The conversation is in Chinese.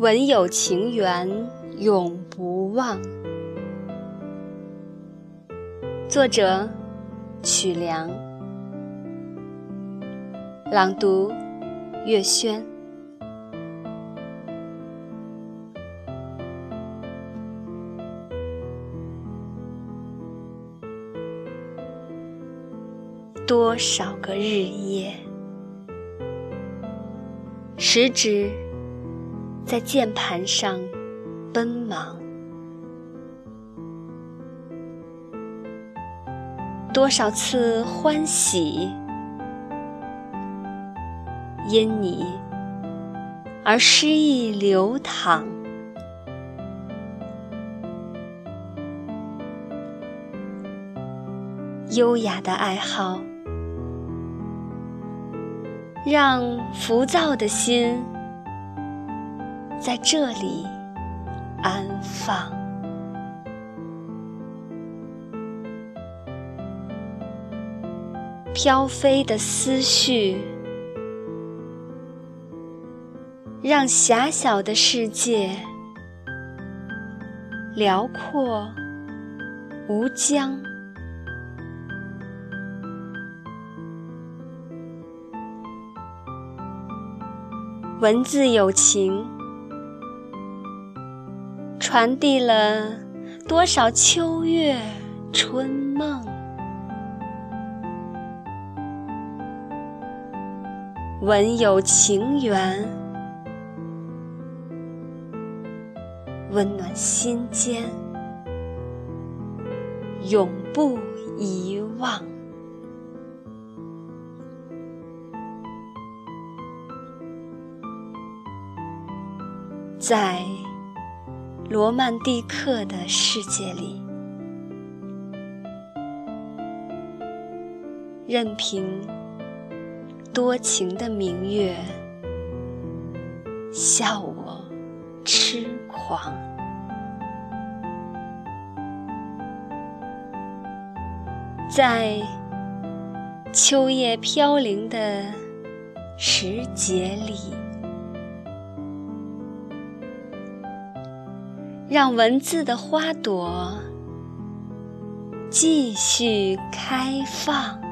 文有情缘永不忘。作者：曲梁，朗读：月轩。多少个日夜，食指在键盘上奔忙；多少次欢喜，因你而诗意流淌。优雅的爱好。让浮躁的心在这里安放，飘飞的思绪，让狭小的世界辽阔无疆。文字有情，传递了多少秋月春梦？文有情缘，温暖心间，永不遗忘。在罗曼蒂克的世界里，任凭多情的明月笑我痴狂，在秋叶飘零的时节里。让文字的花朵继续开放。